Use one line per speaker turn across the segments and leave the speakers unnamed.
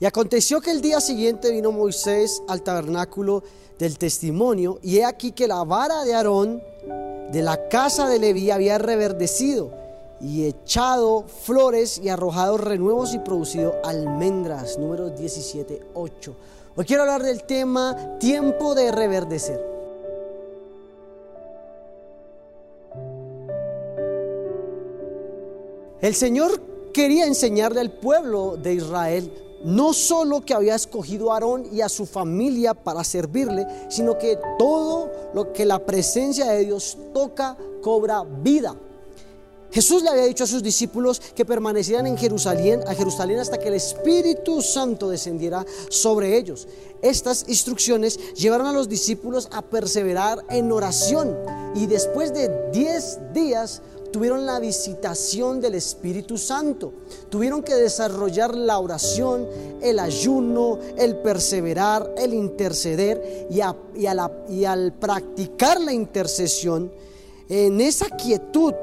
Y aconteció que el día siguiente vino Moisés al tabernáculo del testimonio, y he aquí que la vara de Aarón de la casa de Leví había reverdecido y echado flores y arrojado renuevos y producido almendras. Número 17, 8. Hoy quiero hablar del tema tiempo de reverdecer. El Señor quería enseñarle al pueblo de Israel no solo que había escogido a Aarón y a su familia para servirle, sino que todo lo que la presencia de Dios toca cobra vida. Jesús le había dicho a sus discípulos que permanecieran en Jerusalén, a Jerusalén hasta que el Espíritu Santo descendiera sobre ellos. Estas instrucciones llevaron a los discípulos a perseverar en oración y después de 10 días tuvieron la visitación del Espíritu Santo. Tuvieron que desarrollar la oración, el ayuno, el perseverar, el interceder y, al practicar la intercesión, en esa quietud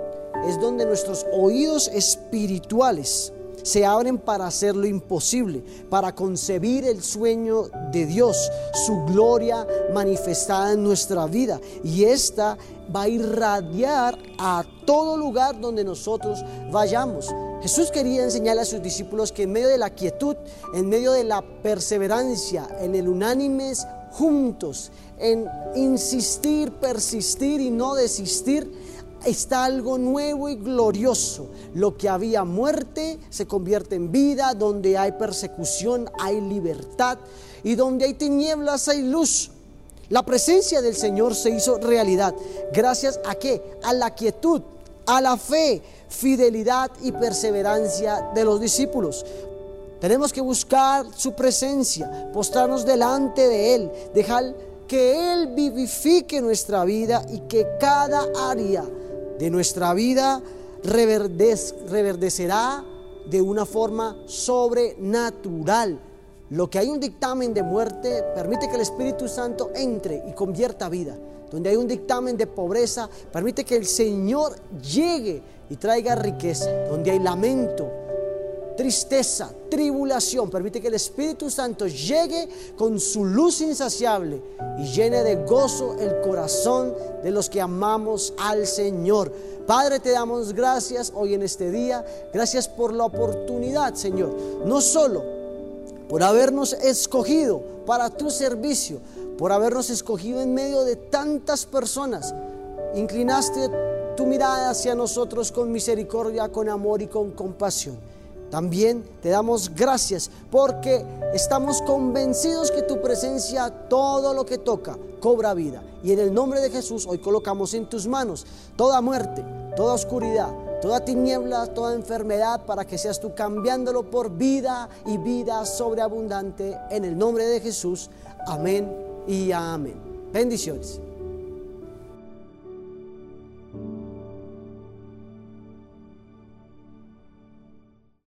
es donde nuestros oídos espirituales se abren para hacer lo imposible, para concebir el sueño de Dios, su gloria manifestada en nuestra vida. Y esta va a irradiar a todo lugar donde nosotros vayamos. Jesús quería enseñarle a sus discípulos que en medio de la quietud, en medio de la perseverancia, en el unánimes juntos, en insistir, persistir y no desistir, está algo nuevo y glorioso. Lo que había muerte se convierte en vida, donde hay persecución hay libertad y donde hay tinieblas hay luz. La presencia del Señor se hizo realidad. ¿Gracias a qué? A la quietud, a la fe, fidelidad y perseverancia de los discípulos. Tenemos que buscar su presencia, postrarnos delante de Él, dejar que Él vivifique nuestra vida y que cada área de nuestra vida reverdecerá de una forma sobrenatural. Lo que hay un dictamen de muerte permite que el Espíritu Santo entre y convierta vida. Donde hay un dictamen de pobreza, permite que el Señor llegue y traiga riqueza. Donde hay lamento, tristeza, tribulación. Permite que el Espíritu Santo llegue con su luz insaciable y llene de gozo el corazón de los que amamos al Señor. Padre, te damos gracias hoy en este día. Gracias por la oportunidad, Señor. No solo por habernos escogido para tu servicio, por habernos escogido en medio de tantas personas. Inclinaste tu mirada hacia nosotros con misericordia, con amor y con compasión. También te damos gracias porque estamos convencidos que tu presencia, todo lo que toca, cobra vida. Y en el nombre de Jesús hoy colocamos en tus manos toda muerte, toda oscuridad, toda tiniebla, toda enfermedad, para que seas tú cambiándolo por vida y vida sobreabundante. En el nombre de Jesús, amén y amén. Bendiciones.